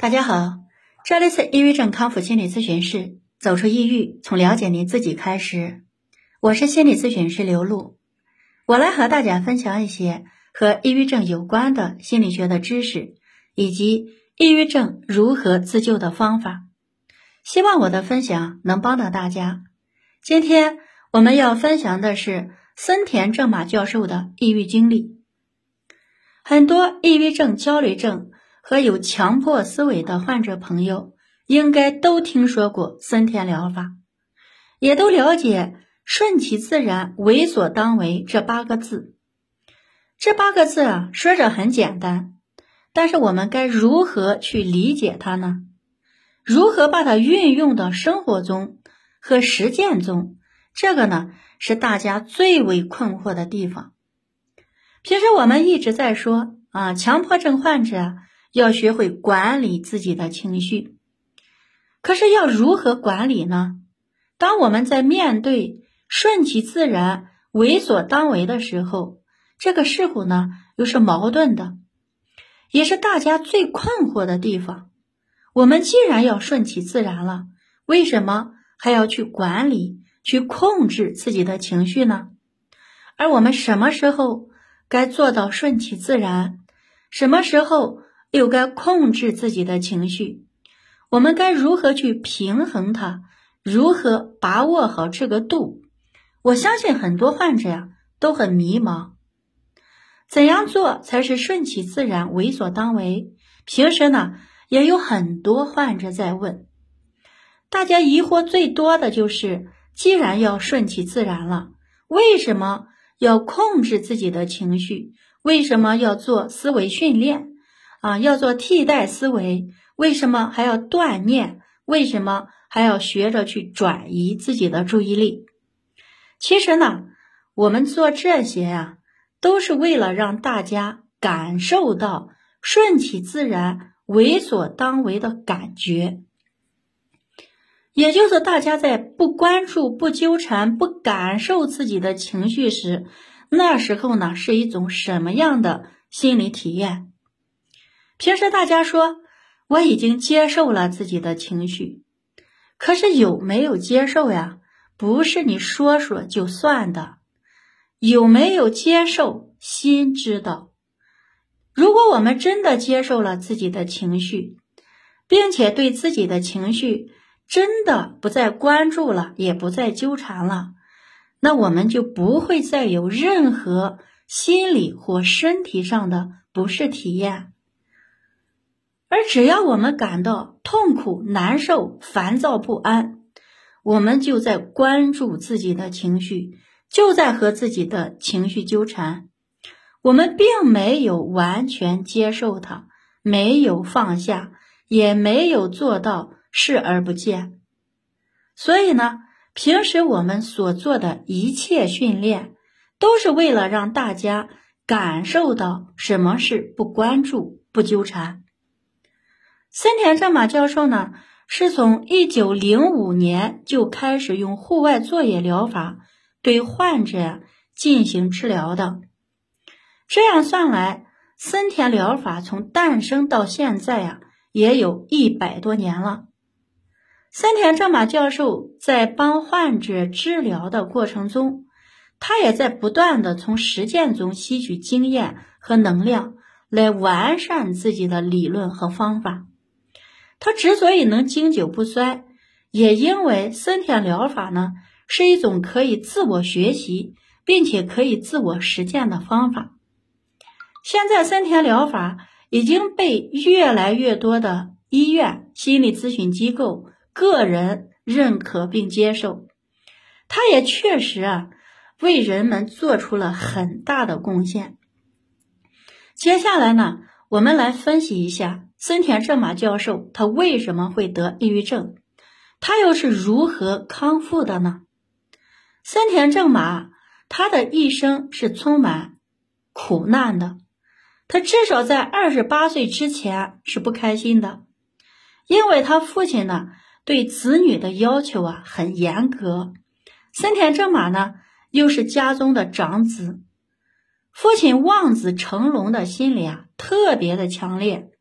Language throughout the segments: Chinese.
大家好，这里是抑郁症康复心理咨询室。走出抑郁，从了解您自己开始。我是心理咨询师刘露，我来和大家分享一些和抑郁症有关的心理学的知识，以及抑郁症如何自救的方法。希望我的分享能帮到大家。今天我们要分享的是森田正马教授的抑郁经历。很多抑郁症、焦虑症。和有强迫思维的患者朋友，应该都听说过森田疗法，也都了解“顺其自然，为所当为”这八个字。这八个字啊，说着很简单，但是我们该如何去理解它呢？如何把它运用到生活中和实践中？这个呢，是大家最为困惑的地方。平时我们一直在说啊，强迫症患者。要学会管理自己的情绪，可是要如何管理呢？当我们在面对顺其自然、为所当为的时候，这个事故呢又是矛盾的，也是大家最困惑的地方。我们既然要顺其自然了，为什么还要去管理、去控制自己的情绪呢？而我们什么时候该做到顺其自然？什么时候？又该控制自己的情绪，我们该如何去平衡它？如何把握好这个度？我相信很多患者呀都很迷茫，怎样做才是顺其自然、为所当为？平时呢也有很多患者在问，大家疑惑最多的就是：既然要顺其自然了，为什么要控制自己的情绪？为什么要做思维训练？啊，要做替代思维，为什么还要锻炼？为什么还要学着去转移自己的注意力？其实呢，我们做这些呀，都是为了让大家感受到顺其自然、为所当为的感觉。也就是大家在不关注、不纠缠、不感受自己的情绪时，那时候呢，是一种什么样的心理体验？平时大家说我已经接受了自己的情绪，可是有没有接受呀？不是你说说就算的，有没有接受，心知道。如果我们真的接受了自己的情绪，并且对自己的情绪真的不再关注了，也不再纠缠了，那我们就不会再有任何心理或身体上的不适体验。而只要我们感到痛苦、难受、烦躁不安，我们就在关注自己的情绪，就在和自己的情绪纠缠。我们并没有完全接受它，没有放下，也没有做到视而不见。所以呢，平时我们所做的一切训练，都是为了让大家感受到什么是不关注、不纠缠。森田正马教授呢，是从一九零五年就开始用户外作业疗法对患者进行治疗的。这样算来，森田疗法从诞生到现在呀，也有一百多年了。森田正马教授在帮患者治疗的过程中，他也在不断的从实践中吸取经验和能量，来完善自己的理论和方法。他之所以能经久不衰，也因为森田疗法呢是一种可以自我学习并且可以自我实践的方法。现在森田疗法已经被越来越多的医院、心理咨询机构、个人认可并接受，它也确实啊为人们做出了很大的贡献。接下来呢，我们来分析一下。森田正马教授他为什么会得抑郁症？他又是如何康复的呢？森田正马他的一生是充满苦难的，他至少在二十八岁之前是不开心的，因为他父亲呢对子女的要求啊很严格，森田正马呢又是家中的长子，父亲望子成龙的心理啊特别的强烈。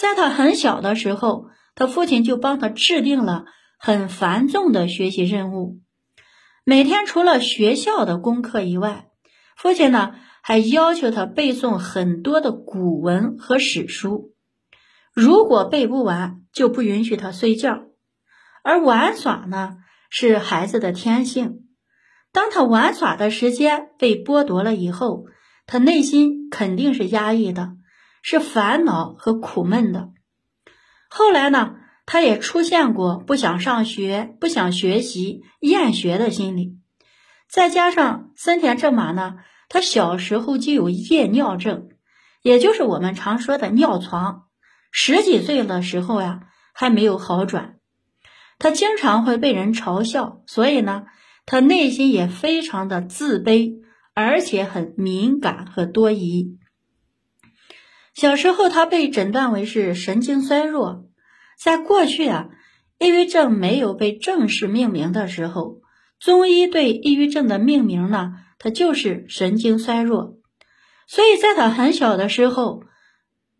在他很小的时候，他父亲就帮他制定了很繁重的学习任务。每天除了学校的功课以外，父亲呢还要求他背诵很多的古文和史书。如果背不完，就不允许他睡觉。而玩耍呢，是孩子的天性。当他玩耍的时间被剥夺了以后，他内心肯定是压抑的，是烦恼和苦闷的。后来呢，他也出现过不想上学、不想学习、厌学的心理。再加上森田正马呢，他小时候就有夜尿症，也就是我们常说的尿床。十几岁的时候呀，还没有好转，他经常会被人嘲笑，所以呢。他内心也非常的自卑，而且很敏感和多疑。小时候，他被诊断为是神经衰弱。在过去啊，抑郁症没有被正式命名的时候，中医对抑郁症的命名呢，它就是神经衰弱。所以，在他很小的时候，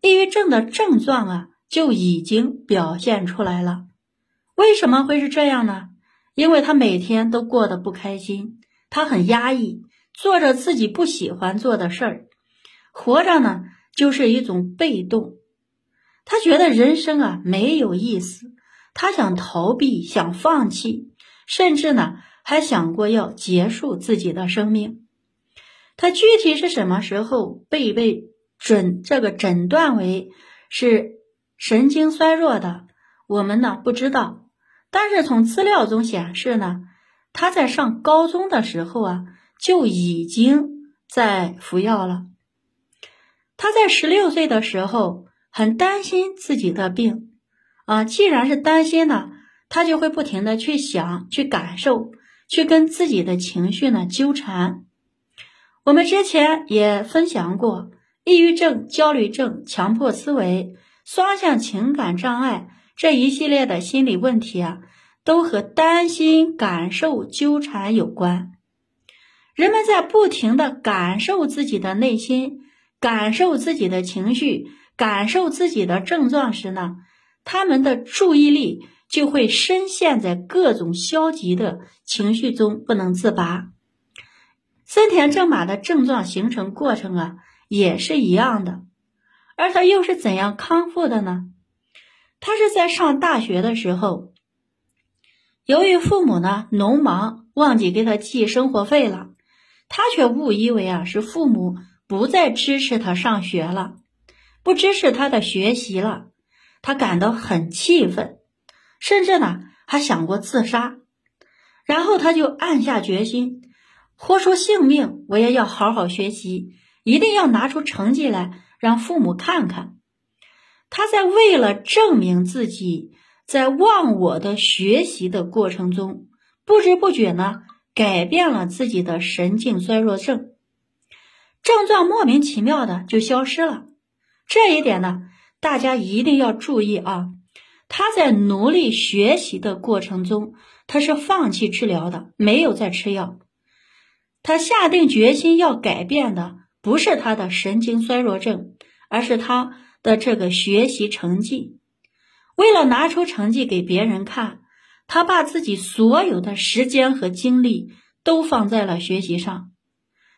抑郁症的症状啊就已经表现出来了。为什么会是这样呢？因为他每天都过得不开心，他很压抑，做着自己不喜欢做的事儿，活着呢就是一种被动。他觉得人生啊没有意思，他想逃避，想放弃，甚至呢还想过要结束自己的生命。他具体是什么时候被被准这个诊断为是神经衰弱的，我们呢不知道。但是从资料中显示呢，他在上高中的时候啊就已经在服药了。他在十六岁的时候很担心自己的病啊，既然是担心呢，他就会不停的去想、去感受、去跟自己的情绪呢纠缠。我们之前也分享过，抑郁症、焦虑症、强迫思维、双向情感障碍。这一系列的心理问题啊，都和担心、感受纠缠有关。人们在不停的感受自己的内心、感受自己的情绪、感受自己的症状时呢，他们的注意力就会深陷在各种消极的情绪中不能自拔。森田正马的症状形成过程啊，也是一样的，而他又是怎样康复的呢？他是在上大学的时候，由于父母呢农忙，忘记给他寄生活费了，他却误以为啊是父母不再支持他上学了，不支持他的学习了，他感到很气愤，甚至呢还想过自杀，然后他就暗下决心，豁出性命，我也要好好学习，一定要拿出成绩来让父母看看。他在为了证明自己，在忘我的学习的过程中，不知不觉呢，改变了自己的神经衰弱症，症状莫名其妙的就消失了。这一点呢，大家一定要注意啊！他在努力学习的过程中，他是放弃治疗的，没有再吃药。他下定决心要改变的，不是他的神经衰弱症，而是他。的这个学习成绩，为了拿出成绩给别人看，他把自己所有的时间和精力都放在了学习上。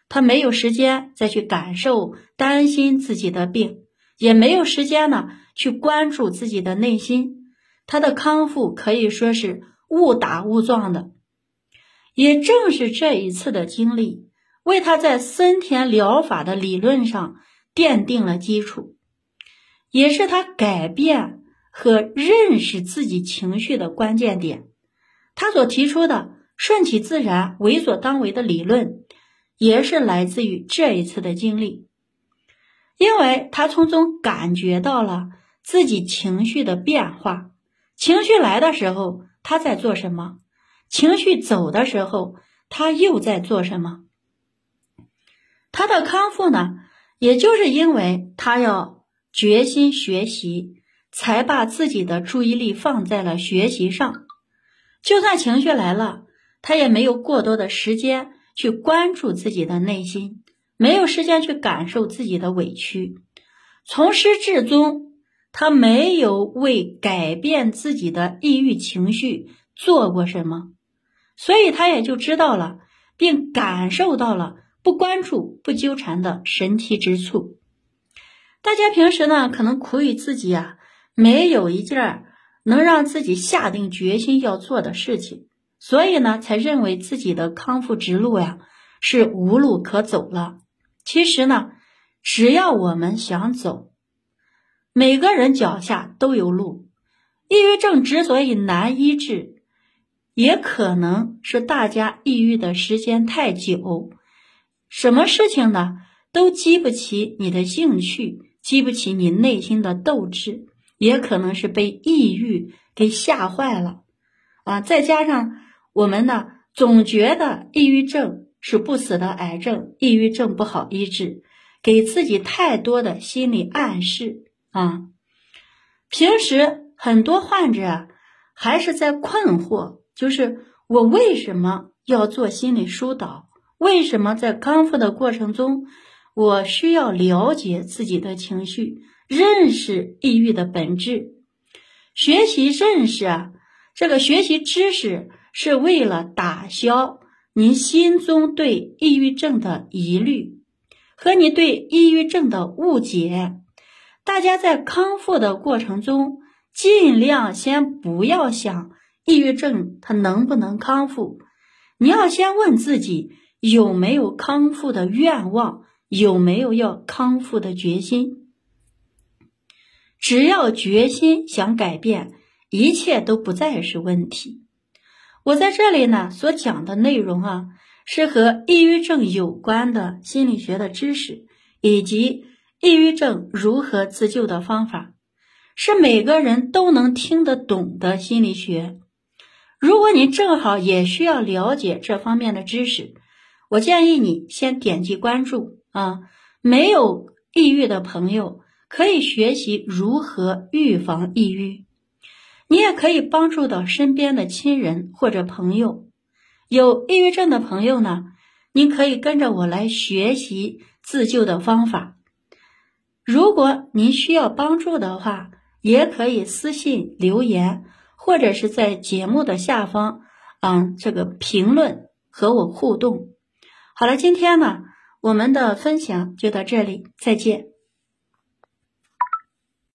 他没有时间再去感受、担心自己的病，也没有时间呢去关注自己的内心。他的康复可以说是误打误撞的。也正是这一次的经历，为他在森田疗法的理论上奠定了基础。也是他改变和认识自己情绪的关键点。他所提出的顺其自然、为所当为的理论，也是来自于这一次的经历。因为他从中感觉到了自己情绪的变化。情绪来的时候，他在做什么？情绪走的时候，他又在做什么？他的康复呢？也就是因为他要。决心学习，才把自己的注意力放在了学习上。就算情绪来了，他也没有过多的时间去关注自己的内心，没有时间去感受自己的委屈。从始至终，他没有为改变自己的抑郁情绪做过什么，所以他也就知道了，并感受到了不关注、不纠缠的神奇之处。大家平时呢，可能苦于自己啊，没有一件能让自己下定决心要做的事情，所以呢，才认为自己的康复之路呀是无路可走了。其实呢，只要我们想走。每个人脚下都有路。抑郁症之所以难医治，也可能是大家抑郁的时间太久，什么事情呢都激不起你的兴趣，激不起你内心的斗志，也可能是被抑郁给吓坏了啊！再加上我们呢，总觉得抑郁症是不死的癌症，抑郁症不好医治，给自己太多的心理暗示。啊，平时很多患者啊，还是在困惑，就是我为什么要做心理疏导？为什么在康复的过程中，我需要了解自己的情绪，认识抑郁的本质？学习认识啊，这个学习知识是为了打消您心中对抑郁症的疑虑和你对抑郁症的误解。大家在康复的过程中，尽量先不要想抑郁症它能不能康复，你要先问自己有没有康复的愿望，有没有要康复的决心。只要决心想改变，一切都不再是问题。我在这里呢所讲的内容啊，是和抑郁症有关的心理学的知识以及。抑郁症如何自救的方法，是每个人都能听得懂的心理学。如果你正好也需要了解这方面的知识，我建议你先点击关注啊。没有抑郁的朋友可以学习如何预防抑郁，你也可以帮助到身边的亲人或者朋友。有抑郁症的朋友呢，您可以跟着我来学习自救的方法。如果您需要帮助的话，也可以私信留言，或者是在节目的下方，嗯，这个评论和我互动。好了，今天呢，我们的分享就到这里，再见。